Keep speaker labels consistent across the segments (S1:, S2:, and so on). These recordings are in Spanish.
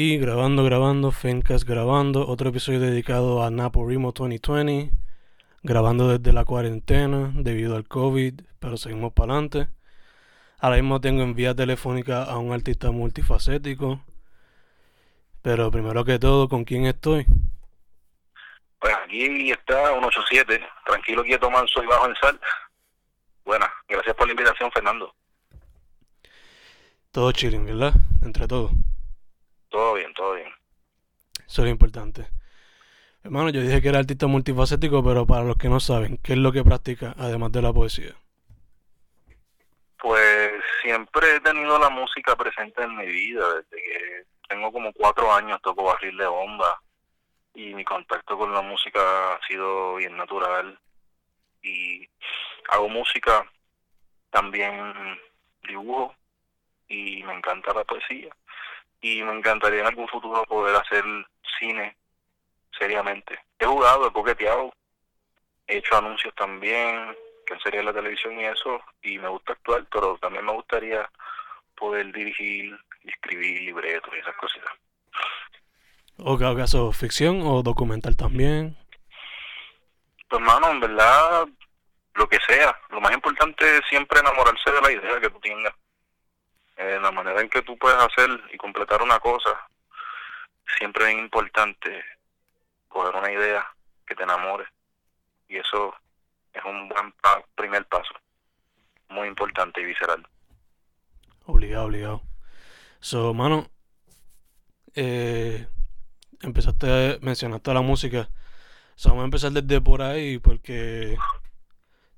S1: Y grabando, grabando, Fencast grabando, otro episodio dedicado a Napo Rimo 2020, grabando desde la cuarentena debido al COVID, pero seguimos para adelante. Ahora mismo tengo en vía telefónica a un artista multifacético, pero primero que todo, ¿con quién estoy?
S2: Pues aquí está 187, tranquilo, quieto, manso y bajo en sal. Buenas, gracias por la invitación, Fernando.
S1: Todo chilling, ¿verdad? Entre todos.
S2: Todo bien, todo bien.
S1: Eso es lo importante. Hermano, yo dije que era artista multifacético, pero para los que no saben, ¿qué es lo que practica además de la poesía?
S2: Pues siempre he tenido la música presente en mi vida, desde que tengo como cuatro años toco barril de bomba y mi contacto con la música ha sido bien natural y hago música, también dibujo y me encanta la poesía y me encantaría en algún futuro poder hacer cine seriamente. He jugado, he coqueteado, he hecho anuncios también, que sería la televisión y eso, y me gusta actuar, pero también me gustaría poder dirigir, escribir libretos y esas cositas.
S1: ¿O caso ficción o documental también?
S2: Pues hermano, en verdad, lo que sea. Lo más importante es siempre enamorarse de la idea que tú tengas. Eh, la manera en que tú puedes hacer y completar una cosa, siempre es importante coger una idea que te enamore. Y eso es un buen primer paso. Muy importante y visceral.
S1: Obligado, obligado. So, mano, eh, empezaste, mencionaste la música. So, vamos a empezar desde por ahí porque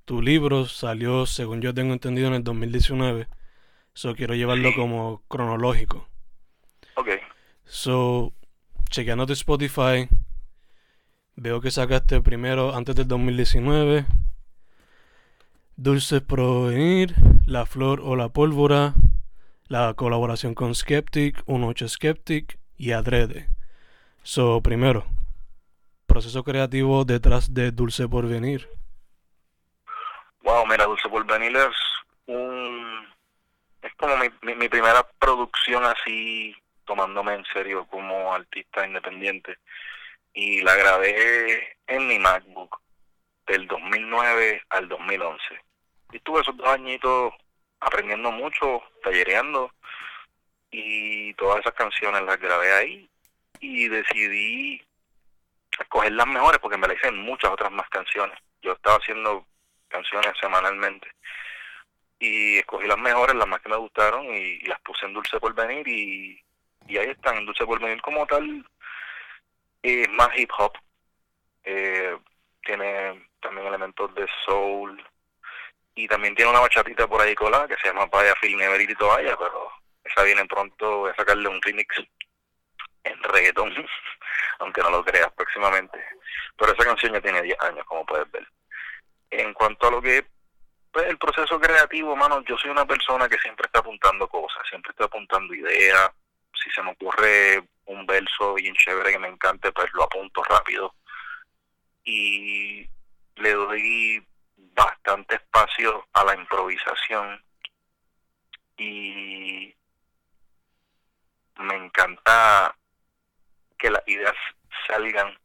S1: tu libro salió, según yo tengo entendido, en el 2019. So quiero llevarlo como cronológico.
S2: Ok.
S1: So, chequeando tu Spotify, veo que sacaste primero antes del 2019. Dulce Provenir, La Flor o la Pólvora, la colaboración con Skeptic, 18 Skeptic y Adrede. So, primero, proceso creativo detrás de Dulce Porvenir.
S2: Wow, mira, Dulce Porvenir es un es como mi, mi, primera producción así tomándome en serio como artista independiente. Y la grabé en mi MacBook del 2009 al 2011 y estuve esos dos añitos aprendiendo mucho, tallereando y todas esas canciones las grabé ahí. Y decidí escoger las mejores porque me la hice muchas otras más canciones. Yo estaba haciendo canciones semanalmente y escogí las mejores, las más que me gustaron y, las puse en Dulce por Venir y, ahí están, en Dulce por Venir como tal, es más hip hop, eh, tiene también elementos de soul y también tiene una bachatita por ahí colada que se llama Vaya Neverito y Toalla, pero esa viene pronto, voy a sacarle un remix en reggaetón, aunque no lo creas próximamente, pero esa canción ya tiene 10 años, como puedes ver. En cuanto a lo que pues el proceso creativo, mano, yo soy una persona que siempre está apuntando cosas, siempre está apuntando ideas. Si se me ocurre un verso bien chévere que me encante, pues lo apunto rápido. Y le doy bastante espacio a la improvisación. Y me encanta que las ideas salgan.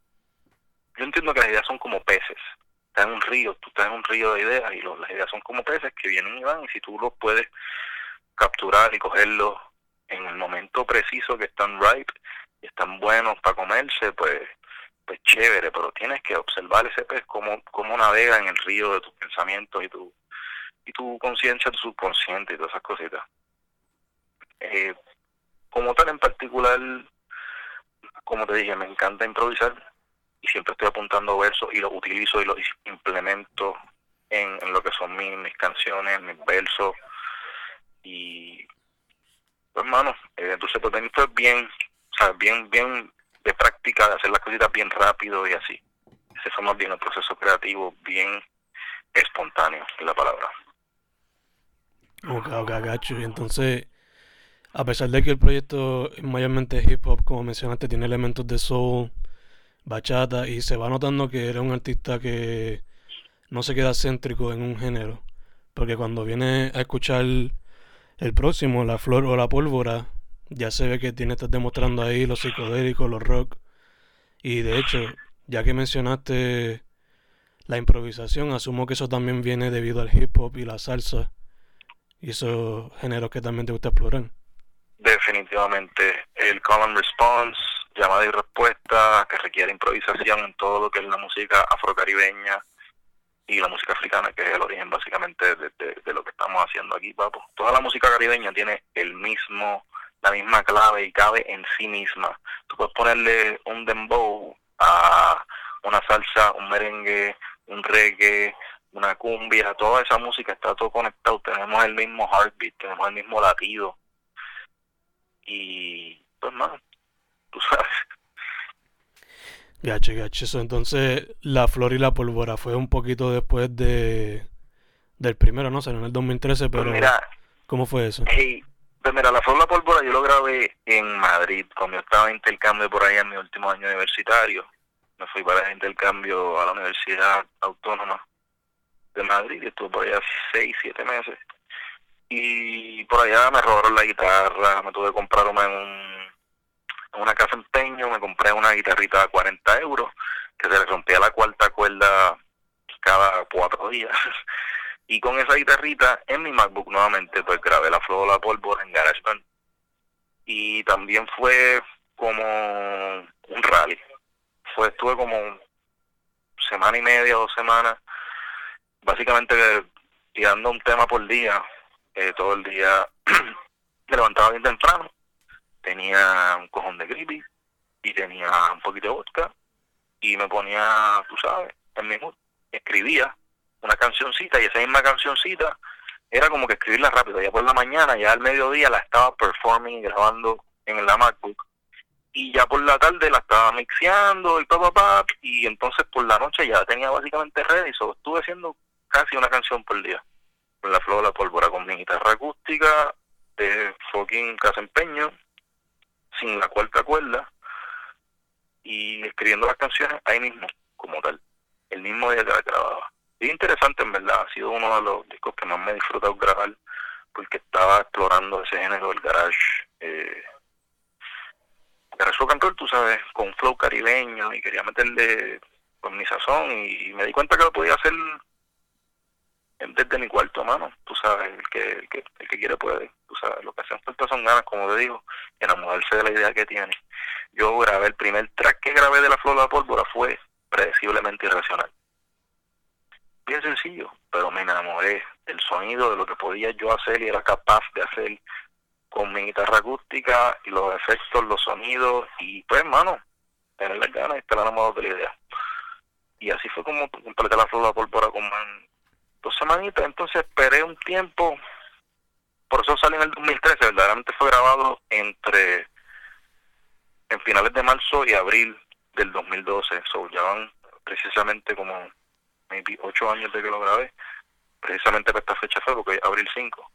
S2: Yo entiendo que las ideas son como peces estás en un río, tú estás en un río de ideas y las ideas son como peces que vienen y van y si tú los puedes capturar y cogerlos en el momento preciso que están ripe y están buenos para comerse, pues pues chévere, pero tienes que observar ese pez como, como navega en el río de tus pensamientos y tu y tu conciencia, tu subconsciente y todas esas cositas. Eh, como tal en particular, como te dije, me encanta improvisar, y siempre estoy apuntando versos y los utilizo y los implemento en, lo que son mis, mis canciones, mis versos y pues hermano, eh, entonces pues es bien, o sea, bien, bien de práctica, de hacer las cositas bien rápido y así. Ese fue más bien el proceso creativo, bien espontáneo, es la palabra.
S1: Ok, ok, gacho. Entonces, a pesar de que el proyecto es mayormente hip hop, como mencionaste, tiene elementos de soul, bachata y se va notando que era un artista que no se queda céntrico en un género. Porque cuando viene a escuchar el próximo, La Flor o la Pólvora, ya se ve que tiene, estás demostrando ahí los psicodélicos, los rock. Y de hecho, ya que mencionaste la improvisación, asumo que eso también viene debido al hip hop y la salsa. Y esos géneros que también te gusta explorar.
S2: Definitivamente. El call and response, llamada y respuesta, que requiere improvisación en todo lo que es la música afrocaribeña y la música africana, que es el origen básicamente de, lo que estamos haciendo aquí, papo. Toda la música caribeña tiene el mismo, la misma clave y cabe en sí misma. Tú puedes ponerle un dembow a una salsa, un merengue, un reggae, una cumbia, toda esa música está todo conectado, tenemos el mismo heartbeat, tenemos el mismo latido. Y pues más, tú sabes.
S1: Gache, gache. Entonces, La Flor y la Pólvora fue un poquito después de del primero, ¿no? Salió en el 2013, pues pero mira, ¿cómo fue eso?
S2: Hey, pues mira, La Flor y la Pólvora yo lo grabé en Madrid, cuando yo estaba en intercambio por ahí en mi último año universitario. Me fui para el intercambio a la Universidad Autónoma de Madrid y estuve por allá seis, siete meses. Y por allá me robaron la guitarra, me tuve que comprar una en, un, una casa empeño, me compré una guitarrita a 40 euros, que se le rompía la cuarta cuerda cada cuatro días. y con esa guitarrita en mi MacBook nuevamente pues grabé la flor de la pólvora en GarageBand. Y también fue como un rally. Fue, estuve como semana y media, dos semanas básicamente tirando un tema por día, eh, todo el día me levantaba bien temprano, tenía un cojón de grippy y tenía un poquito de vodka y me ponía, tú sabes, en mi mood, escribía una cancioncita y esa misma cancioncita era como que escribirla rápido, ya por la mañana, ya al mediodía la estaba performing y grabando en la MacBook y ya por la tarde la estaba mixeando y papá y entonces por la noche ya tenía básicamente ready, so estuve haciendo casi una canción por día. Con la flor de la pólvora, con mi guitarra acústica, de fucking casempeño, sin la cuarta cuerda, y escribiendo las canciones ahí mismo, como tal, el mismo día que la grababa. Y interesante, en verdad, ha sido uno de los discos que más me he disfrutado grabar, porque estaba explorando ese género del garage. Eh, garage rock and roll, tú sabes, con flow caribeño, y quería meterle con mi sazón, y me di cuenta que lo podía hacer desde mi cuarto, mano. Tú sabes, el que, el que, el que quiere puede. Tú sabes, lo que hacen falta son ganas, como te digo, enamorarse de la idea que tiene. Yo grabé, el primer track que grabé de La Flor de la Pólvora fue predeciblemente irracional. Bien sencillo, pero me enamoré del sonido, de lo que podía yo hacer y era capaz de hacer con mi guitarra acústica y los efectos, los sonidos y pues, mano, tener las ganas y estar enamorado de la idea. Y así fue como completé La Flor de la Pólvora con, dos semanitas, entonces esperé un tiempo, por eso salió en el 2013, verdaderamente fue grabado entre en finales de marzo y abril del 2012, so ya van precisamente como maybe ocho años de que lo grabé, precisamente para esta fecha fue porque abril 5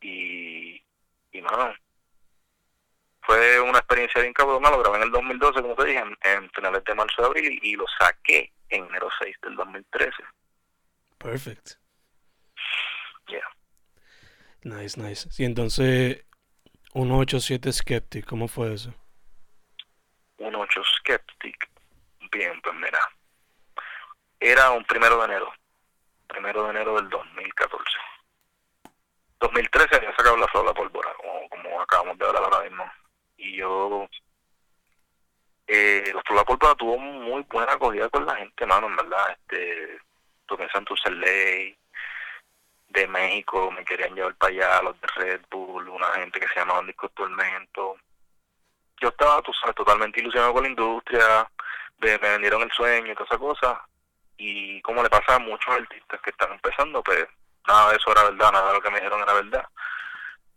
S2: y, y nada, fue una experiencia bien cabrona, lo grabé en el 2012 como te dije, en, finales de marzo y abril y, y lo saqué en enero 6 del 2013
S1: Perfect.
S2: Yeah.
S1: Nice, nice. Sí, entonces, 187 Skeptic, ¿cómo fue eso?
S2: 18 Skeptic. Bien, pues mira. Era un primero de enero. Primero de enero del 2014. 2013 había sacado la flor pólvora, como, como acabamos de hablar ahora mismo. Y yo eh, la flor pólvora tuvo muy buena acogida con la gente, mano, en verdad. Este, estuve en Santos Ley, de México, me querían llevar para allá, los de Red Bull, una gente que se llamaba Disco Tormento. Yo estaba, tú sabes, totalmente ilusionado con la industria, me, vendieron el sueño y toda esa cosa. Y como le pasa a muchos artistas que están empezando, pues nada de eso era verdad, nada de lo que me dijeron era verdad.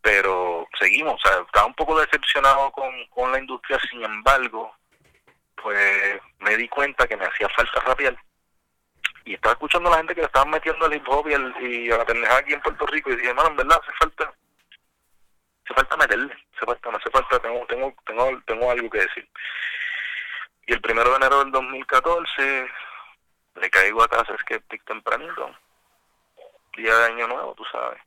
S2: Pero seguimos, o sea, estaba un poco decepcionado con, con la industria, sin embargo, pues me di cuenta que me hacía falta rapear y estaba escuchando a la gente que le estaban metiendo al hip hop y, y a la pendejada aquí en Puerto Rico y dije, hermano, en verdad hace falta, hace falta meterle, hace falta, me hace falta, tengo, tengo, tengo, tengo algo que decir. Y el primero de enero del 2014 le caigo a casa Skeptic tempranito, día de año nuevo, tú sabes.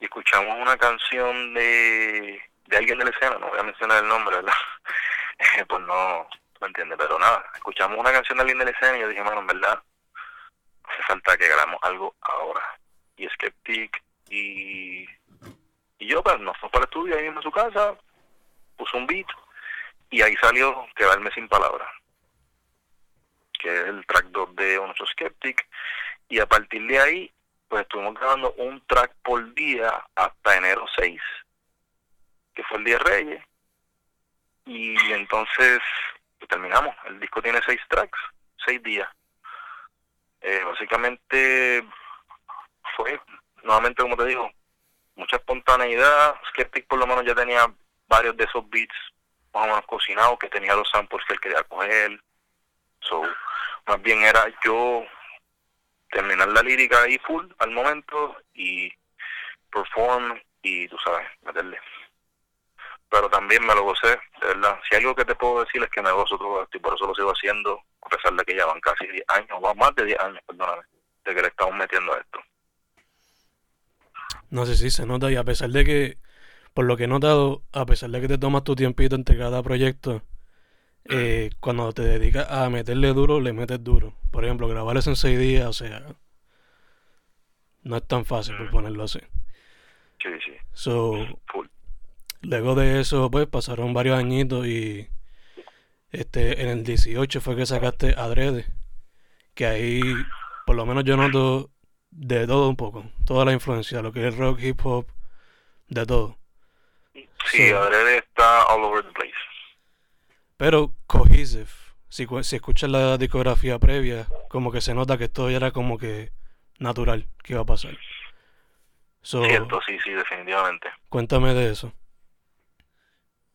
S2: Y escuchamos una canción de de alguien de la escena, no voy a mencionar el nombre, ¿verdad? pues no, ¿me entiendes? Pero nada, escuchamos una canción de alguien de la escena y yo dije, mano, en verdad, hace falta que hagamos algo ahora. Y Skeptic y, y yo, pues, nos fuimos para el estudio ahí mismo en su casa, puso un beat y ahí salió Quedarme Sin Palabras, que es el track 2 de nuestro Skeptic. Y a partir de ahí, pues estuvimos grabando un track por día hasta enero 6, que fue el día Reyes. Y entonces terminamos. El disco tiene seis tracks, seis días. Eh, básicamente fue, nuevamente como te digo, mucha espontaneidad. Skeptic por lo menos ya tenía varios de esos beats más o menos cocinados, que tenía los samples que él quería coger. So, más bien era yo terminar la lírica ahí full al momento y perform y tú sabes, meterle pero también me lo gocé, de verdad. Si algo que te puedo decir es que me gozo todo esto y por eso lo sigo haciendo, a pesar de que ya van casi 10 años, o más de 10 años, perdóname, de que le estamos metiendo a esto.
S1: No sé si se nota y a pesar de que, por lo que he notado, a pesar de que te tomas tu tiempito entre cada proyecto, eh, cuando te dedicas a meterle duro, le metes duro. Por ejemplo, grabar eso en 6 días, o sea, no es tan fácil por ponerlo así.
S2: Sí, sí.
S1: So, Luego de eso, pues pasaron varios añitos y este en el 18 fue que sacaste Adrede, que ahí por lo menos yo noto de todo un poco, toda la influencia, lo que es rock, hip hop, de todo.
S2: Sí, Adrede está all over the place.
S1: Pero cohesive, si, si escuchas la discografía previa, como que se nota que esto ya era como que natural que iba a pasar.
S2: Cierto, sí, sí, definitivamente.
S1: Cuéntame de eso.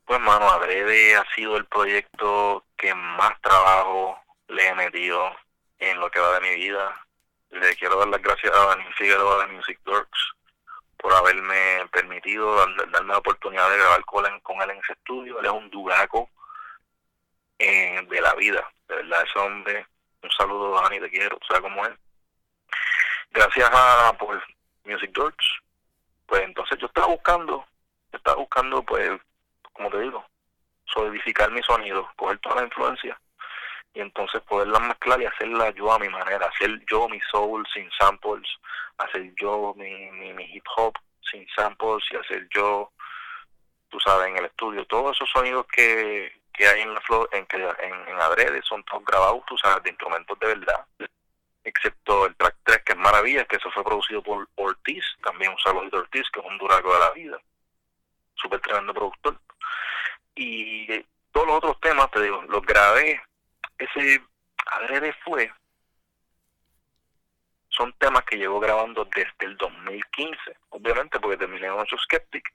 S2: Pues, mano, Adrede ha sido el proyecto que más trabajo le he metido en lo que va de mi vida. Le quiero dar las gracias a Daniel Figueroa de Music Works por haberme permitido darme la oportunidad de grabar con él, con él en ese estudio. Él es un duraco eh, de la vida, de verdad, ese hombre. Un saludo, Dani, te quiero, o sea como es. Gracias a por Music Works, pues entonces yo estaba buscando, estaba buscando pues como te digo, solidificar mi sonido, coger toda la influencia y entonces poderla mezclar y hacerla yo a mi manera, hacer yo mi soul sin samples, hacer yo mi, mi, hip hop sin samples y hacer yo, tú sabes, en el estudio, todos esos sonidos que, que hay en la flor, en, en, en Adrede son todos grabados, tú sabes, de instrumentos de verdad, excepto el track 3 que es Maravilla, que eso fue producido por Ortiz, también un saludito Ortiz, que es un duraco de la vida, súper tremendo productor y todos los otros temas, te digo, los grabé. Ese adrede fue. Son temas que llevo grabando desde el 2015, obviamente, porque terminé en 8 Skeptic.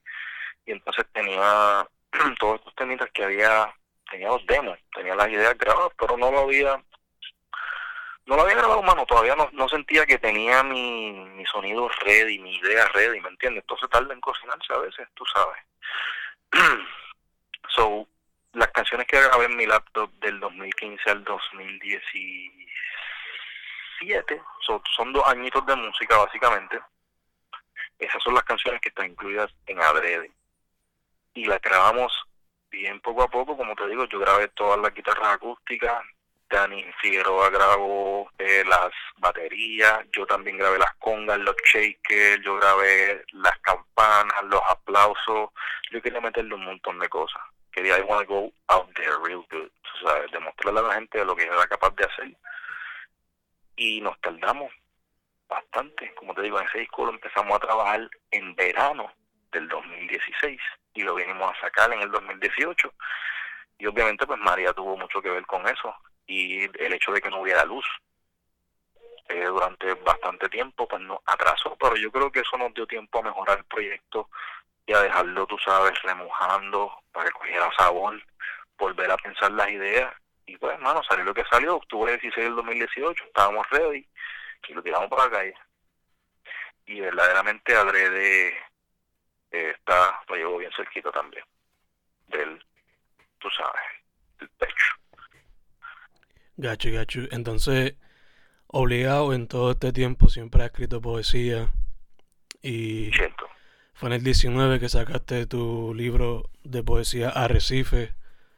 S2: Y entonces tenía todos estos temitas que había, tenía los demos, tenía las ideas grabadas, pero no lo había no lo había grabado mano, todavía no, no sentía que tenía mi, mi sonido ready, mi idea ready, ¿me entiendes? Entonces tarda en cocinarse a veces, tú sabes. So, las canciones que grabé en mi laptop del 2015 al 2017 son dos añitos de música básicamente. Esas son las canciones que están incluidas en Adrede. Y las grabamos bien poco a poco, como te digo, yo grabé todas las guitarras acústicas, Dani Figueroa grabó eh, las baterías, yo también grabé las congas, los shakers, yo grabé las campanas, los aplausos, yo quería meterle un montón de cosas quería I want to go out there real good, o sea, demostrarle a la gente lo que era capaz de hacer. Y nos tardamos bastante, como te digo, en ese disco lo empezamos a trabajar en verano del 2016 y lo vinimos a sacar en el 2018. Y obviamente pues María tuvo mucho que ver con eso y el hecho de que no hubiera luz eh, durante bastante tiempo pues nos atrasó, pero yo creo que eso nos dio tiempo a mejorar el proyecto y a dejarlo, tú sabes, remojando para que cogiera sabor, volver a pensar las ideas. Y pues, hermano, salió lo que salió, octubre 16 del 2018, estábamos ready y lo tiramos para la calle. Y verdaderamente Adrede eh, está, lo llevo bien cerquito también, del, tú sabes, del pecho.
S1: Gacho, gacho. Entonces, obligado en todo este tiempo siempre ha escrito poesía y fue en el 19 que sacaste tu libro de poesía Arrecife,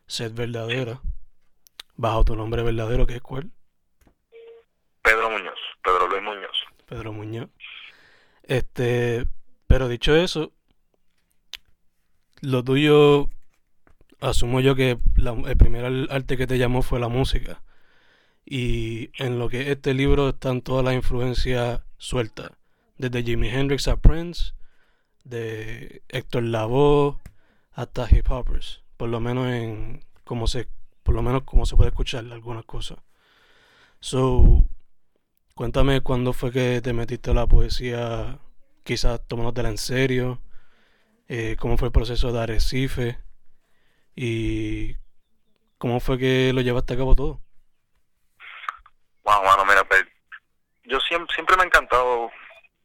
S1: Sed Verdadera, bajo tu nombre verdadero, que es cuál?
S2: Pedro Muñoz, Pedro Luis Muñoz.
S1: Pedro Muñoz. Este, pero dicho eso, lo tuyo, asumo yo que el primer arte que te llamó fue la música. Y en lo que este libro están todas las influencias sueltas, desde Jimi Hendrix a Prince, de Héctor Lavoe hasta hip hoppers, por lo menos en como se por lo menos como se puede escuchar algunas cosas. So, cuéntame cuándo fue que te metiste a la poesía, quizás tomándola en serio, eh, cómo fue el proceso de Arrecife y cómo fue que lo llevaste a cabo todo.
S2: Wow, mano, mira, pues, yo siempre, siempre me ha encantado,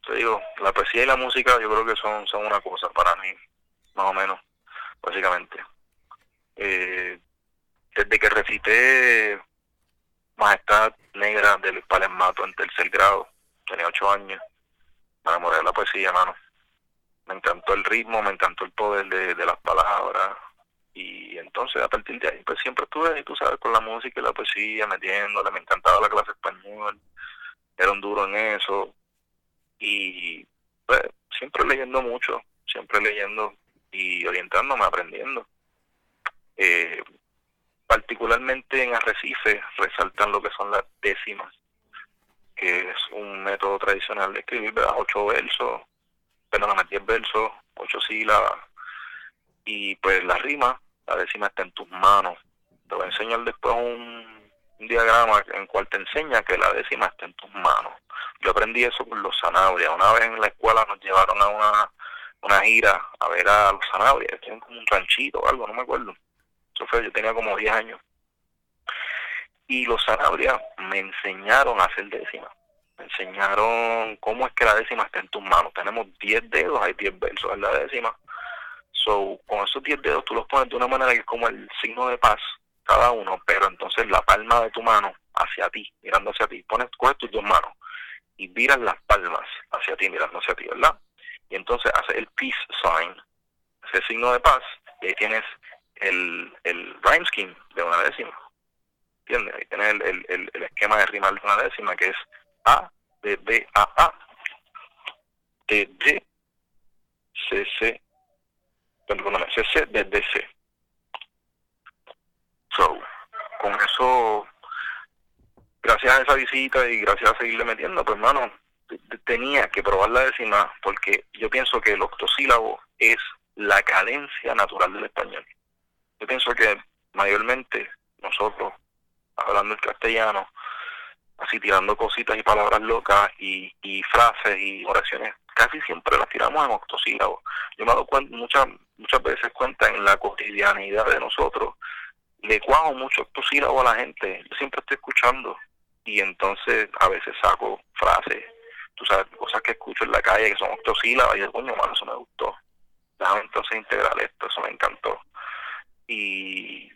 S2: te digo, la poesía y la música yo creo que son, son una cosa para mí, más o menos, básicamente. Eh, desde que recité Majestad Negra del Palemato en tercer grado, tenía ocho años, me enamoré de la poesía, mano. Me encantó el ritmo, me encantó el poder de, de las palabras, y entonces a partir de ahí pues siempre estuve tú sabes, con la música y la poesía, metiéndole, me encantaba la clase español, era un duro en eso y pues siempre leyendo mucho, siempre leyendo y orientándome, aprendiendo. Eh, particularmente en Arrecife resaltan lo que son las décimas, que es un método tradicional de escribir, ¿verdad? ocho versos, perdóname, diez versos, ocho sílabas, y pues la rima la décima está en tus manos. Te voy a enseñar después un, diagrama en cual te enseña que la décima está en tus manos. Yo aprendí eso con los Sanabria. Una vez en la escuela nos llevaron a una, una gira a ver a los Sanabria, tienen como un ranchito o algo, no me acuerdo. Eso fue, yo tenía como 10 años. Y los Sanabria me enseñaron a hacer décima. Me enseñaron cómo es que la décima está en tus manos. Tenemos 10 dedos, hay 10 versos en la décima So, con esos 10 dedos tú los pones de una manera que es como el signo de paz, cada uno, pero entonces la palma de tu mano hacia ti, mirando hacia ti, pones, coges tus dos manos y viras las palmas hacia ti, mirando hacia ti, ¿verdad? Y entonces haces el peace sign, ese signo de paz, y ahí tienes el, el rhyme scheme de una décima. ¿Entiendes? Ahí tienes el, el, el, esquema de rimar de una décima, que es A, B, B, A, A, D, D, C, C, perdóname, CC desde C. So, con eso, gracias a esa visita y gracias a seguirle metiendo, pues hermano, tenía que probar la décima porque yo pienso que el octosílabo es la cadencia natural del español. Yo pienso que mayormente nosotros, hablando el castellano, así tirando cositas y palabras locas y, y frases y oraciones, casi siempre las tiramos en octosílabos. Yo me he dado cuenta, muchas, muchas veces cuenta en la cotidianidad de nosotros, le cuajo mucho octosílabos a la gente, yo siempre estoy escuchando y entonces a veces saco frases, tú sabes, cosas que escucho en la calle que son octosílabas y digo, coño, mano, eso me gustó. Déjame entonces integrar esto, eso me encantó. Y,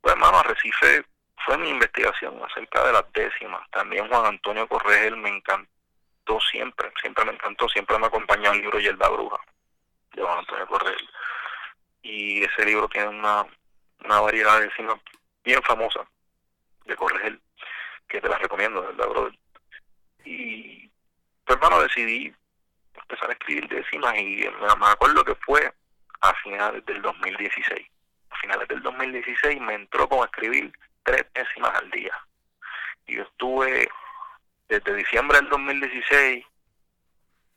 S2: pues, hermano, Arrecife fue mi investigación acerca de las décimas. También Juan Antonio Corregel me encantó siempre, siempre me encantó, siempre me acompañó el libro la Bruja de Juan Antonio Corregel. Y ese libro tiene una, una variedad de décimas bien famosa de Corregel, que te la recomiendo, ¿verdad, brother? Y, pues, hermano, decidí empezar a escribir décimas y me acuerdo que fue a finales del 2016. A finales del 2016 me entró con escribir tres décimas al día. Y yo estuve desde diciembre del 2016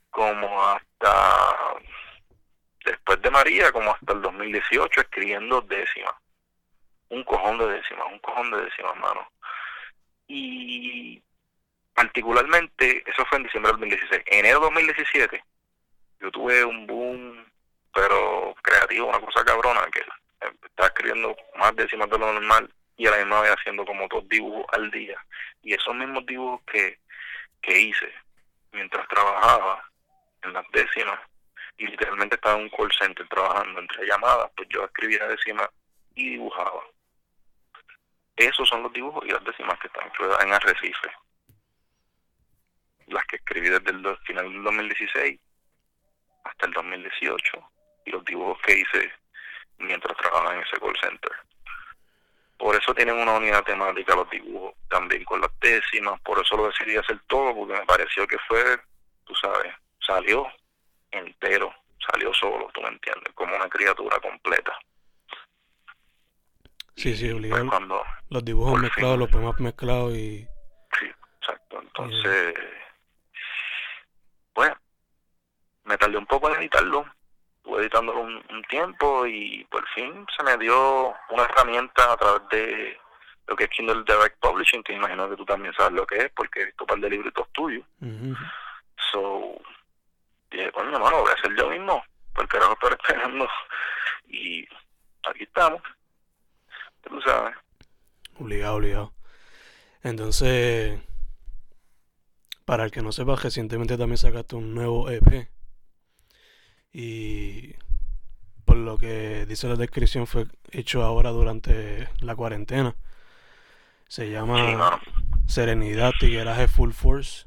S2: como hasta después de María, como hasta el 2018 escribiendo décimas. Un cojón de décimas, un cojón de décimas, hermano. Y particularmente, eso fue en diciembre del 2016. En enero del 2017, yo tuve un boom, pero creativo, una cosa cabrona, que estaba escribiendo más décimas de lo normal y a la misma vez haciendo como dos dibujos al día. Y esos mismos dibujos que, que hice mientras trabajaba en las décimas, y literalmente estaba en un call center trabajando entre llamadas, pues yo escribía décimas y dibujaba. Esos son los dibujos y las décimas que están en Arrecife. Las que escribí desde el final del 2016 hasta el 2018 y los dibujos que hice mientras trabajaba en ese call center. Por eso tienen una unidad temática los dibujos, también con las décimas, por eso lo decidí hacer todo, porque me pareció que fue, tú sabes, salió entero, salió solo, tú me entiendes, como una criatura completa.
S1: Sí, sí, obligado. Cuando, los dibujos mezclados, los poemas mezclados y...
S2: Sí, exacto. Entonces, bueno, me tardé un poco en editarlo, estuve editándolo un, tiempo y por fin se me dio una herramienta a través de lo que es Kindle Direct Publishing, que imagino que tú también sabes lo que es, porque he visto un par de libritos tuyos. So, dije, coño, no, lo voy a hacer yo mismo, porque ahora lo estoy esperando. Y aquí estamos. Tú sabes.
S1: Obligado, obligado. Entonces, para el que no sepa, recientemente también sacaste un nuevo EP. Y por lo que dice la descripción, fue hecho ahora durante la cuarentena. Se llama Serenidad Tigueraje Full Force.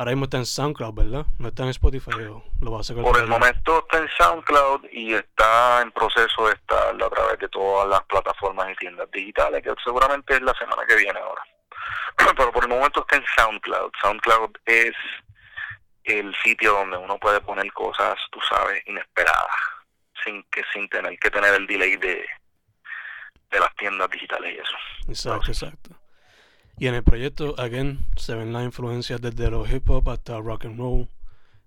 S1: Ahora mismo está en SoundCloud, ¿verdad? No está en Spotify, lo va a hacer
S2: Por el momento está en SoundCloud y está en proceso de estar a través de todas las plataformas y tiendas digitales, que seguramente es la semana que viene ahora. Pero por el momento está en SoundCloud. SoundCloud es el sitio donde uno puede poner cosas, tú sabes, inesperadas, sin que sin tener que tener el delay de, de las tiendas digitales y eso.
S1: Exacto, exacto. Y en el proyecto, again, se ven las influencias desde los hip hop hasta rock and roll.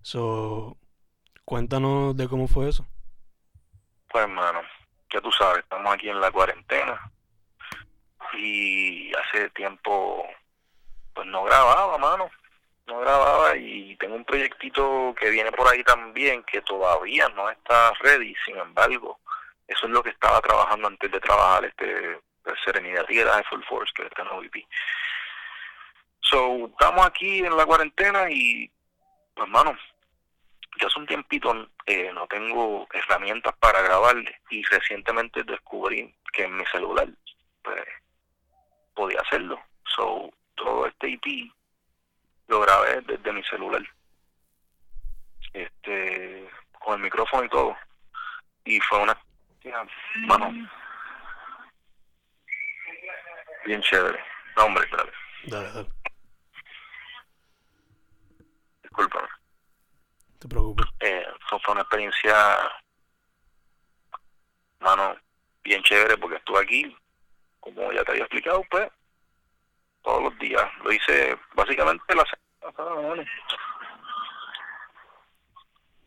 S1: So, cuéntanos de cómo fue eso.
S2: Pues, hermano, ya tú sabes, estamos aquí en la cuarentena y hace tiempo, pues no grababa, mano no grababa y tengo un proyectito que viene por ahí también que todavía no está ready, sin embargo, eso es lo que estaba trabajando antes de trabajar este Serenidad y Full Force que está en OVP. So, estamos aquí en la cuarentena y, pues, hermano, yo hace un tiempito eh, no tengo herramientas para grabar y recientemente descubrí que en mi celular pues, podía hacerlo. So, todo este IP lo grabé desde mi celular. Este, con el micrófono y todo. Y fue una, mano, bien chévere. No, hombre, dale. Discúlpame.
S1: No te preocupes.
S2: Eh, fue una experiencia, mano, bien chévere porque estuve aquí, como ya te había explicado, pues, todos los días. Lo hice básicamente la semana pasada.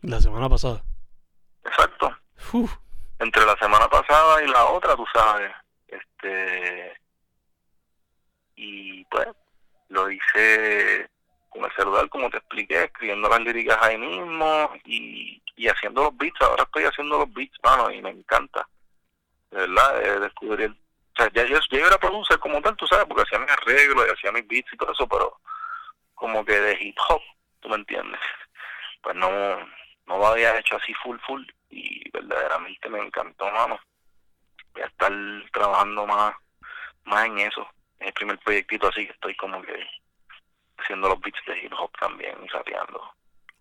S1: La semana pasada.
S2: Exacto. Entre la semana pasada y la otra, tú sabes. Este. Y pues, lo hice con el celular, como te expliqué, escribiendo las líricas ahí mismo y, y haciendo los beats. Ahora estoy haciendo los beats, mano, y me encanta. De verdad, eh, descubrir o sea, ya yo, yo era producer como tal, tú sabes, porque hacía mis arreglos y hacía mis beats y todo eso, pero como que de hip hop, ¿tú me entiendes? Pues no, no lo había hecho así full full y verdaderamente me encantó, mano. Voy a estar trabajando más, más en eso. Es el primer proyectito así que estoy como que haciendo los beats de hip hop también y rapeando.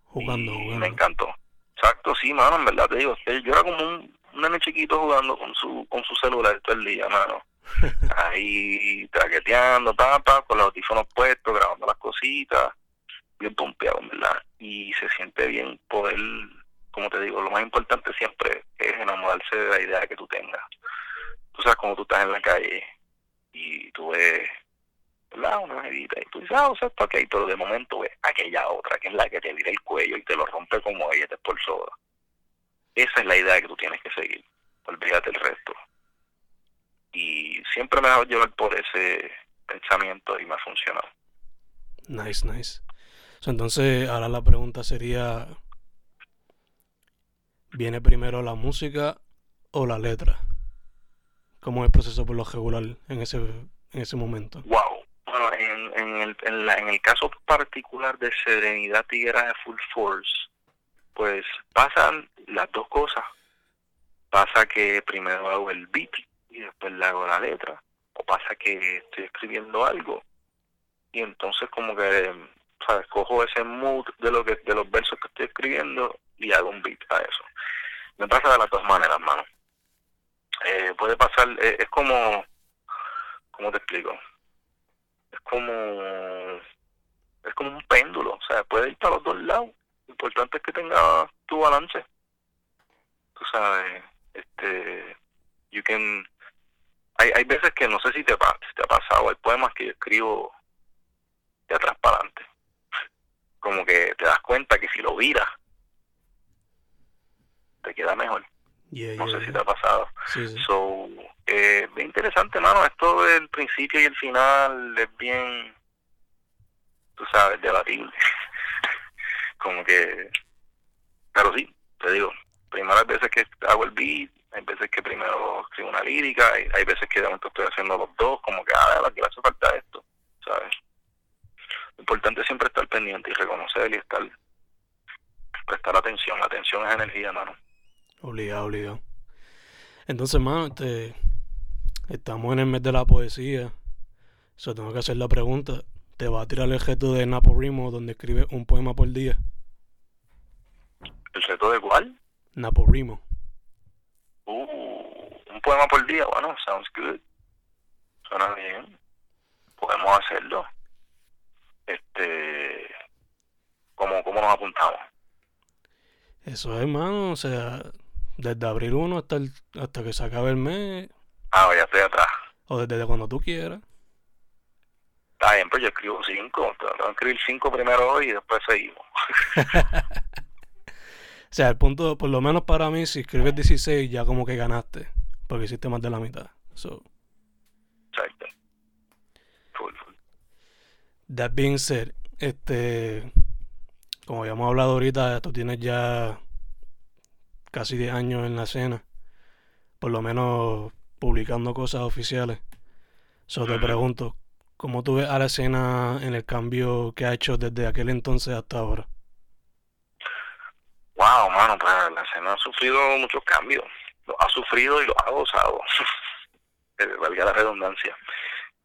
S1: Jugando, jugando.
S2: Me encantó. Exacto, sí, mano, en verdad te digo, yo era como un, un nene chiquito jugando con su con su celular todo el día, mano. Ahí traqueteando, tapa, con los audífonos puestos, grabando las cositas, bien pompeado, ¿verdad? Y se siente bien poder, como te digo, lo más importante siempre es enamorarse de la idea que tú tengas. Tú sabes, como tú estás en la calle y tú ves, ¿verdad? Una edita y tú dices, ah, o sea, ok, pero de momento ves aquella otra, que es la que te vira el cuello y te lo rompe como ella te por soda esa es la idea que tú tienes que seguir. Olvídate el resto. Y siempre me he dejado llevar por ese pensamiento y me ha funcionado.
S1: Nice, nice. Entonces, ahora la pregunta sería, ¿viene primero la música o la letra? ¿Cómo es el proceso por lo regular en ese, en ese momento?
S2: Wow. Bueno, en, en, el, en, la, en el caso particular de Serenidad Tiguera de Full Force, pues pasan las dos cosas. Pasa que primero hago el beat y después le hago la letra. O pasa que estoy escribiendo algo y entonces como que ¿sabes? Cojo ese mood de lo que de los versos que estoy escribiendo y hago un beat a eso. Me pasa de las dos maneras, mano. Eh, puede pasar, eh, es como, ¿cómo te explico? Es como, es como un péndulo, o sea, puede ir para los dos lados. Lo importante es que tenga tu balance. Tú sabes, este, you can, hay, hay veces que no sé si te, te ha pasado, hay poemas que yo escribo de atrás para adelante. Como que te das cuenta que si lo viras, te queda mejor. No sé si te ha pasado. So, eh, bien interesante, mano. Esto del principio y el final es bien, tú sabes, debatible. Como que, pero sí, te digo, primeras veces que hago el beat, hay veces que primero escribo una lírica, y hay veces que de momento estoy haciendo los dos, como que, ah, aquí le hace falta esto, ¿sabes? Lo importante es siempre estar pendiente y reconocer y estar, prestar atención. La atención es energía, mano.
S1: Obligado, obligado. Entonces, mano, este, estamos en el mes de la poesía. Eso tengo que hacer la pregunta. ¿Te va a tirar el reto de Napo Rimo donde escribe un poema por día?
S2: ¿El reto de cuál?
S1: Napo Rimo.
S2: Uh, un poema por día, bueno, sounds good. Suena bien. Podemos hacerlo. Este, ¿cómo, cómo nos apuntamos?
S1: Eso es, hermano, o sea, desde abril 1 hasta, hasta que se acabe el mes.
S2: Ah, ya estoy atrás.
S1: O desde cuando tú quieras.
S2: Está bien, pues yo escribo 5. Tengo que escribir 5 primero hoy y después seguimos.
S1: o sea, el punto, por lo menos para mí, si escribes 16, ya como que ganaste. Porque hiciste más de la mitad. So.
S2: Exacto. Full, full.
S1: That being said, este. Como habíamos hablado ahorita, tú tienes ya casi 10 años en la escena, por lo menos publicando cosas oficiales. Solo te pregunto, ¿cómo tú ves a la escena en el cambio que ha hecho desde aquel entonces hasta ahora?
S2: Wow, mano, pues la escena ha sufrido muchos cambios. Lo ha sufrido y lo ha gozado. eh, valga la redundancia.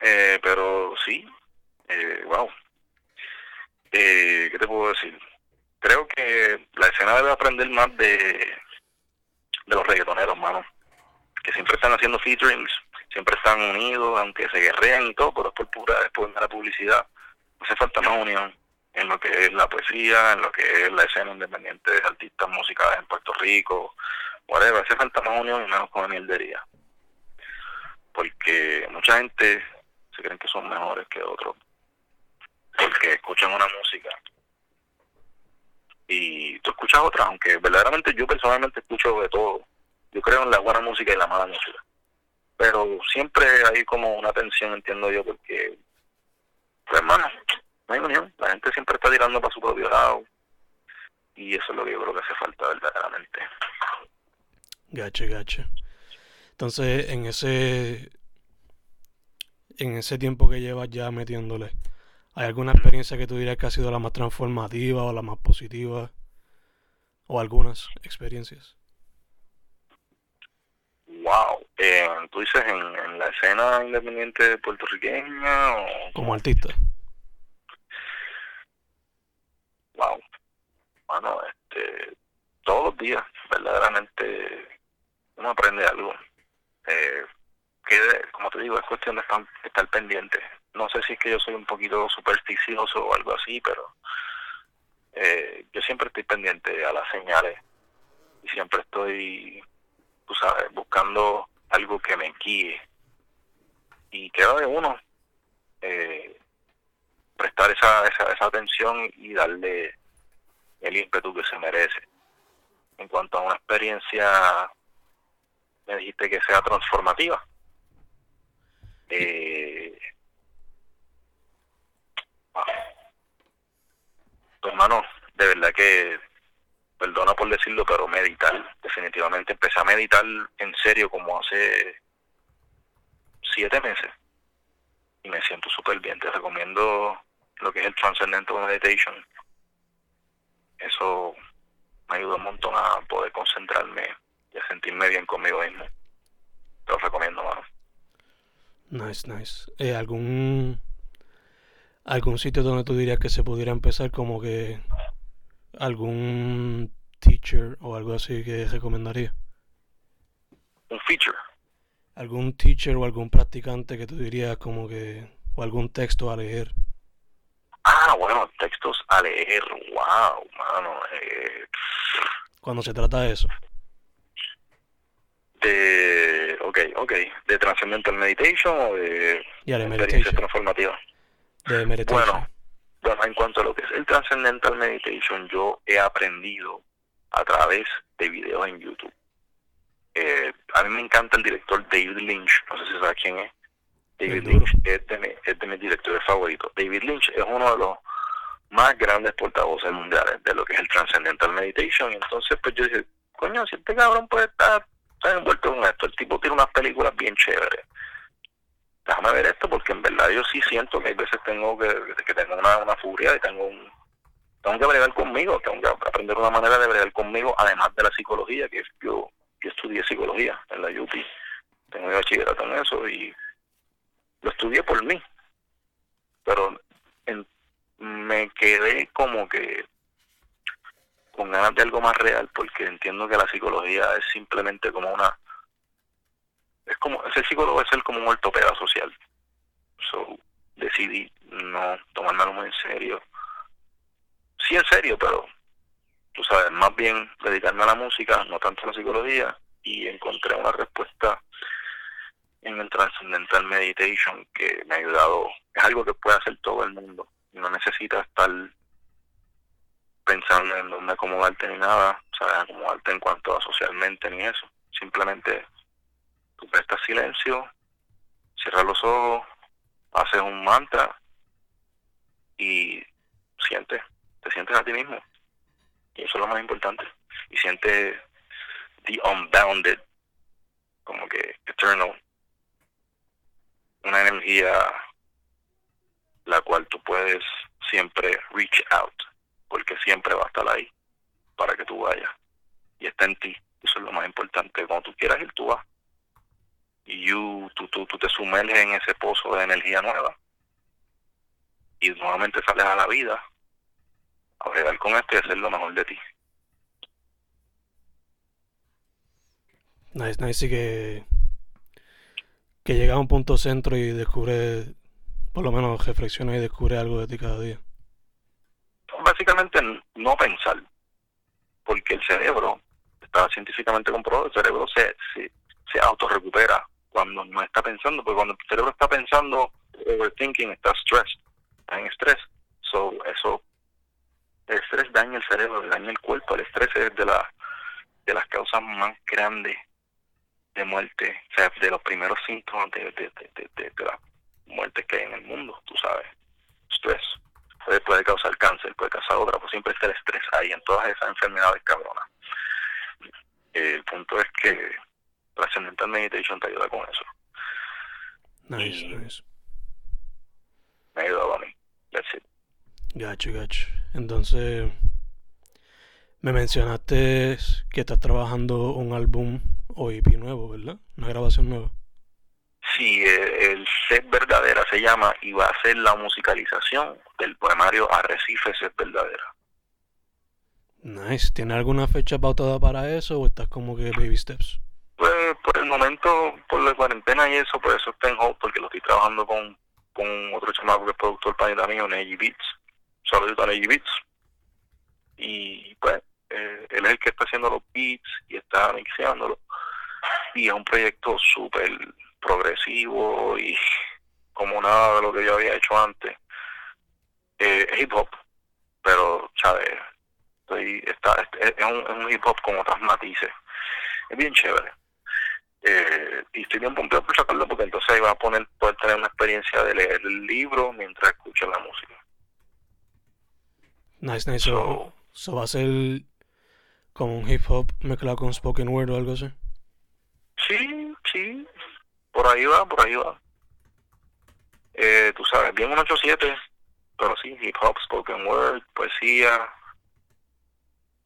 S2: Eh, pero sí, eh, wow. Eh, ¿Qué te puedo decir? Creo que la escena debe aprender más de de los reggaetoneros, mano. Que siempre están haciendo featurings, siempre están unidos, aunque se guerrean y todo, pero es por pura, después de la publicidad. Hace falta más unión en lo que es la poesía, en lo que es la escena independiente de artistas musicales en Puerto Rico, whatever. Hace falta más unión y menos con mierdería. Porque mucha gente se creen que son mejores que otros. Porque escuchan una música y tú escuchas otra, aunque verdaderamente yo personalmente escucho de todo. Yo creo en la buena música y la mala música. Pero siempre hay como una tensión, entiendo yo, porque, pues hermano, no hay unión. La gente siempre está tirando para su propio lado. Y eso es lo que yo creo que hace falta verdaderamente.
S1: Gache, gache. Entonces, en ese en ese tiempo que llevas ya metiéndole, ¿Hay alguna experiencia que tú dirías que ha sido la más transformativa o la más positiva? ¿O algunas experiencias?
S2: Wow. Eh, ¿Tú dices en, la escena independiente puertorriqueña o...?
S1: Como artista.
S2: Wow. Bueno, este, todos los días, verdaderamente, uno aprende algo. Eh, que, como te digo, es cuestión de estar, estar pendiente no sé si es que yo soy un poquito supersticioso o algo así, pero eh, yo siempre estoy pendiente a las señales y siempre estoy, tú sabes, buscando algo que me guíe. Y queda de uno eh, prestar esa, esa, esa atención y darle el ímpetu que se merece. En cuanto a una experiencia, me dijiste que sea transformativa. Eh, hermano, de verdad que, perdona por decirlo, pero meditar, definitivamente empecé a meditar en serio como hace siete meses y me siento súper bien. Te recomiendo lo que es el Transcendental Meditation. Eso me ayuda un montón a poder concentrarme y a sentirme bien conmigo mismo. Te lo recomiendo, mano.
S1: Nice, nice. Eh, ¿Algún algún sitio donde tú dirías que se pudiera empezar como que algún teacher o algo así que recomendaría?
S2: Un feature.
S1: ¿Algún teacher o algún practicante que tú dirías como que... o algún texto a leer?
S2: Ah, bueno, textos a leer. Wow, mano. Eh,
S1: Cuando se trata de eso.
S2: de, ok, ok, de Transcendental Meditation o de
S1: Ya, de
S2: experiencias transformativas.
S1: De meditation.
S2: Bueno, bueno, en cuanto a lo que es el Transcendental Meditation, yo he aprendido a través de videos en YouTube. Eh, a mí me encanta el director David Lynch, no sé si sabes quién es. David. Lynch es de, mi, es de mis directores favoritos. David Lynch es uno de los más grandes portavoces mundiales de lo que es el Transcendental Meditation. Y entonces, pues yo dije, coño, si este cabrón puede estar envuelto con esto, el tipo tiene unas películas bien chéveres. Déjame ver esto porque en verdad yo sí siento que hay veces tengo que, que tengo una, una furia y tengo un tengo que bregar conmigo, tengo que aprender una manera de bregar conmigo, además de la psicología, que yo, yo estudié psicología en la UP, tengo mi bachillerato en eso y lo estudié por mí, pero me quedé como que con ganas de algo más real, porque entiendo que la psicología es simplemente como una, es como, ser psicólogo es ser como un ortopeda social, so decidí no tomármelo muy en serio, sí en serio, pero tú sabes, más bien dedicarme a la música, no tanto a la psicología, y encontré una respuesta en el Transcendental Meditation que me ha ayudado, es algo que puede hacer todo el mundo, no necesitas estar pensando en dónde acomodarte ni nada, sabes, acomodarte en cuanto a socialmente ni eso, simplemente tú prestas silencio, cierras los ojos, haces un mantra y sientes, te sientes a ti mismo. Y eso es lo más importante. Y sientes the unbounded, como que eternal, una energía la cual tú puedes siempre reach out, porque siempre va a estar ahí para que tú vayas. Y está en ti. Eso es lo más importante. Cuando tú quieras ir, tú vas. Y you, tú, tú, tú te sumerges en ese pozo de energía nueva. Y nuevamente sales a la vida a bregar con esto y hacer lo mejor de ti.
S1: Nice, nice. Y que, que llega a un punto centro y descubre, por lo menos reflexiona y descubre algo de ti cada día.
S2: Básicamente no pensar, porque el cerebro, está científicamente comprobado, el cerebro se, se, se autorrecupera cuando no está pensando, porque cuando el cerebro está pensando, overthinking, está stress, está en estrés. So, eso, el estrés daña el cerebro, daña el cuerpo, el estrés es de, la, de las causas más grandes de muerte, o sea, de los primeros síntomas de, de, de, de, de, que hay en el mundo, tú sabes, estrés. Puede, puede causar cáncer, puede causar otra, pues siempre está el estrés ahí en todas esas enfermedades cabronas. El punto es que Transcendental Meditation te ayuda con eso.
S1: Nice,
S2: Y-
S1: nice.
S2: Me ha ayudado a mí. That's it.
S1: Gacho, gacho. Entonces, me mencionaste que estás trabajando un álbum o EP nuevo, ¿verdad? Una grabación nueva.
S2: Sí, el set verdadera se llama y va a ser la musicalización del poemario Arrecifes es verdadera.
S1: Nice. ¿Tienes alguna fecha pautada para eso o estás como que baby steps?
S2: Pues por el momento, por la cuarentena y eso, por eso está en hold, porque lo estoy trabajando con, con otro chamaco que es productor panita mío, Neji Beats. Saludito a Neji Beats. Y pues, eh, él es el que está haciendo los beats y está mixeándolo. Y es un proyecto súper progresivo y como nada de lo que yo había hecho antes. Eh, hip hop, pero, ¿sabes? Estoy, está, es, es un, es un hip hop con otras matices. Es bien chévere. Eh, y estoy bien pompeado por sacarlo porque entonces ahí va a poner, poder tener una experiencia de leer el libro mientras escucho la música.
S1: Nice, nice. So, so va a ser como un hip hop mezclado con spoken word o algo así.
S2: Sí, sí, por ahí va, por ahí va. Eh, tú sabes, bien un 8-7, pero sí, hip hop, spoken word, poesía,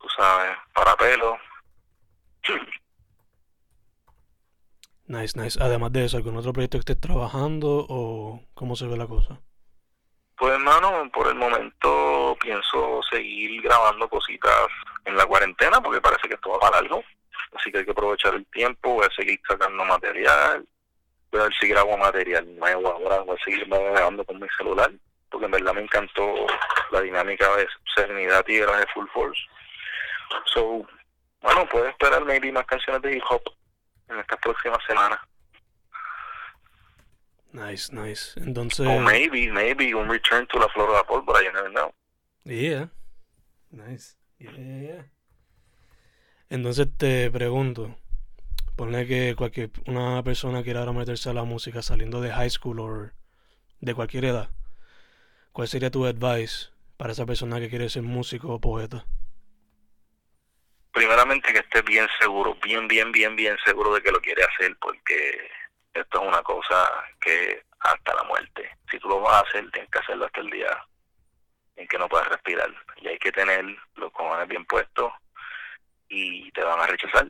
S2: tú sabes, para pelo.
S1: Nice, nice. Además de eso, ¿algún otro proyecto que estés trabajando o cómo se ve la cosa?
S2: Pues hermano, por el momento pienso seguir grabando cositas en la cuarentena porque parece que esto va para algo. Así que hay que aprovechar el tiempo, voy a seguir sacando material, voy a ver si grabo material nuevo ahora, voy a seguir grabando con mi celular, porque en verdad me encantó la dinámica de Serenidad Tigres de Full Force. So, bueno, puedes esperar maybe más canciones de hip hop en estas próximas semanas.
S1: Nice, nice. Entonces.
S2: O maybe, maybe un return to la flor de la pólvora, you never know.
S1: Yeah. Nice. Yeah, yeah. Entonces te pregunto, ponle que cualquier una persona quiera ahora meterse a la música saliendo de high school o de cualquier edad, ¿cuál sería tu advice para esa persona que quiere ser músico o poeta?
S2: Primeramente que esté bien seguro, bien, bien, bien, bien seguro de que lo quiere hacer, porque esto es una cosa que hasta la muerte. Si tú lo vas a hacer, tienes que hacerlo hasta el día en que no puedas respirar. Y hay que tener los cojones bien puestos y te van a rechazar.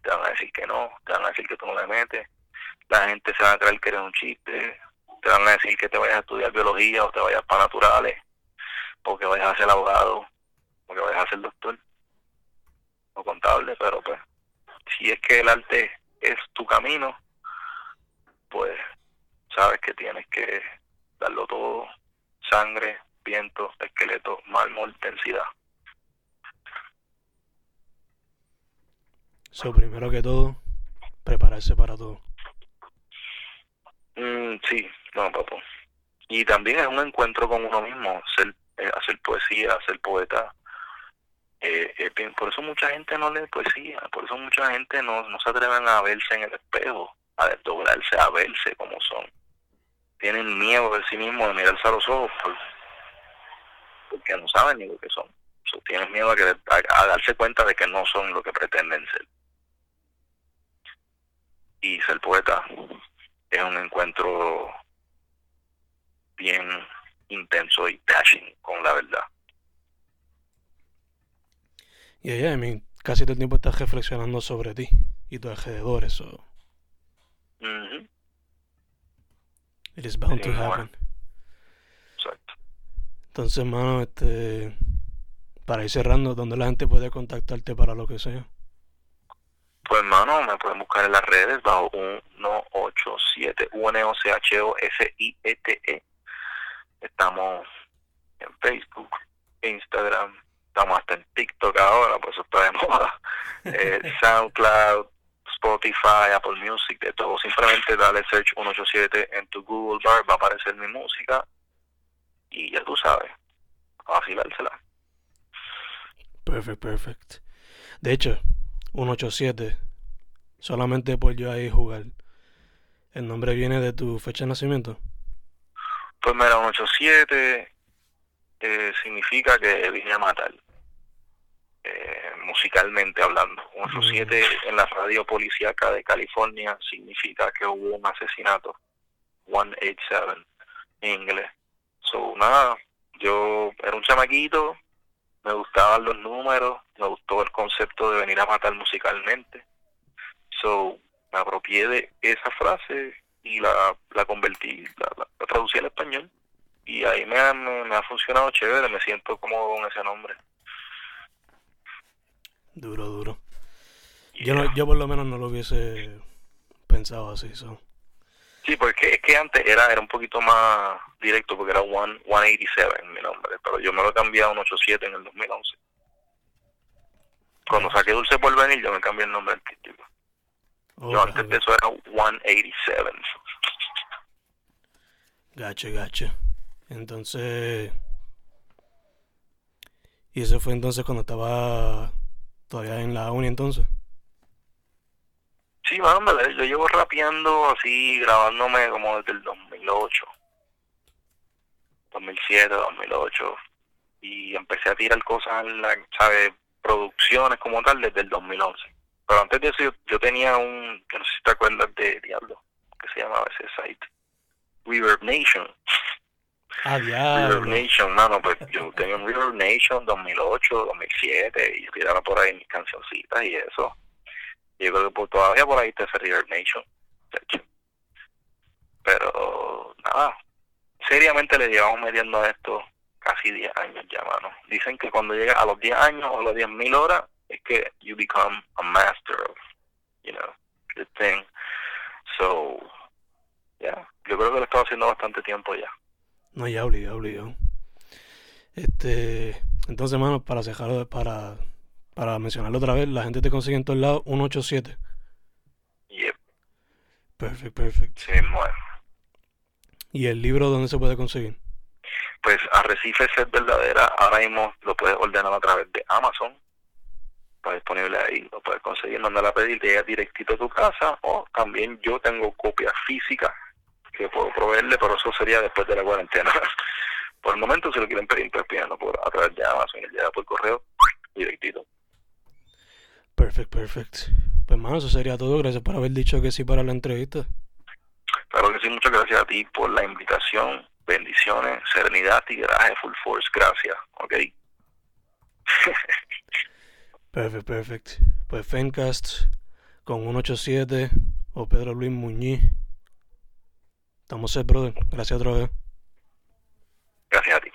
S2: Te van a decir que no, te van a decir que tú no le metes. La gente se va a creer que eres un chiste. Te van a decir que te vayas a estudiar biología o te vayas para naturales. O que vayas a ser abogado. O que vayas a ser doctor. Contable. Pero pues, si es que el arte es tu camino, pues sabes que tienes que darlo todo, sangre, viento, esqueleto, mármol, densidad.
S1: So, primero que todo, prepararse para todo.
S2: Mm, sí, no, papá. Y también es un encuentro con uno mismo, hacer, eh, hacer poesía, hacer poeta. Eh, eh, por eso mucha gente no lee poesía, por eso mucha gente no, no se atreven a verse en el espejo a desdoblarse, a verse como son. Tienen miedo de sí mismos, de mirarse a los ojos, porque no saben ni lo que son. tienen miedo a, que, a, darse cuenta de que no son lo que pretenden ser. Y ser poeta es un encuentro bien intenso y dashing con la verdad.
S1: Y yeah, yeah, I mean, casi todo el tiempo estás reflexionando sobre ti y tus alrededores. So. It is bound to happen.
S2: Exacto.
S1: Entonces, hermano, este, para ir cerrando, ¿dónde la gente puede contactarte para lo que sea?
S2: Pues, hermano, me pueden buscar en las redes bajo 187 U-N-O-C-H-O-S-I-E-T-E. E. Estamos en Facebook, Instagram, estamos hasta en TikTok ahora, por eso está de moda. Eh, SoundCloud, Spotify, Apple Music, de todo. Simplemente dale search 187 en tu Google Bar, va a aparecer mi música y ya tú sabes, a vacilársela.
S1: Perfect, perfect. De hecho, 187, solamente por yo ahí jugar, ¿el nombre viene de tu fecha de nacimiento?
S2: Pues mira, 187 eh, significa que vine a matar. Eh, musicalmente hablando. 187 en la radio policíaca de California significa que hubo un asesinato. 187 en inglés. So, nada, yo era un chamaquito, me gustaban los números, me gustó el concepto de venir a matar musicalmente. So, me apropié de esa frase y la, la convertí, la, traducí al español. Y ahí me, me ha funcionado chévere, me siento cómodo con ese nombre.
S1: Duro, duro. Yo, no, yo por lo menos no lo hubiese pensado así. So.
S2: Sí, porque es que antes era era un poquito más directo, porque era one, 187 mi nombre, pero yo me lo he cambiado a 187 en el 2011. Cuando saqué Dulce por venir, yo me cambié el nombre artístico. yo antes de eso era 187.
S1: Gacho, gacho. Entonces... Y eso fue entonces cuando estaba todavía en la uni entonces.
S2: Sí, bueno, yo llevo rapeando así, grabándome como desde el 2008. 2007, 2008. Y empecé a tirar cosas, en la, ¿sabes? Producciones como tal desde el 2011. Pero antes de eso yo, tenía un, no sé si te acuerdas de Diablo, que se llamaba ese site. Reverb Nation.
S1: Ah,
S2: Nation, mano, pues yo tenía un Reverb Nation 2008, 2007 y tiraba por ahí mis cancioncitas y eso. yo creo que todavía por ahí está ese River Nation. Pero nada, seriamente le llevamos metiendo a esto casi 10 años ya, mano. Dicen que cuando llega a los 10 años o a las 10.000 horas es que you become a master of, you know, the thing. So, yeah, yo creo que lo he estado haciendo bastante tiempo ya.
S1: No, ya obligado, obligado. Este, entonces, mano, para dejarlo, para, para mencionarlo otra vez, la gente te consigue en todos lados 187.
S2: Yep,
S1: Perfect, perfect.
S2: sí es.
S1: ¿Y el libro dónde se puede conseguir?
S2: Pues Arrecife Set Verdadera ahora mismo lo puedes ordenar a través de Amazon. Está disponible ahí, lo puedes conseguir, mandar a pedir, te llega directito a tu casa o también yo tengo copias físicas que puedo proveerle, pero eso sería después de la cuarentena. Por el momento, si lo quieren pedir, pues pídanlo por, a través de Amazon llega por correo directito.
S1: Perfect, perfect. Pues, mano, eso sería todo. Gracias por haber dicho que sí para la entrevista.
S2: Claro que sí, muchas gracias a ti por la invitación. Bendiciones, serenidad y garaje full force. Gracias, ok.
S1: Perfect, perfect. Pues Fencast con 187 o Pedro Luis Muñiz. Estamos set, brother. Gracias otra vez. Gracias a ti.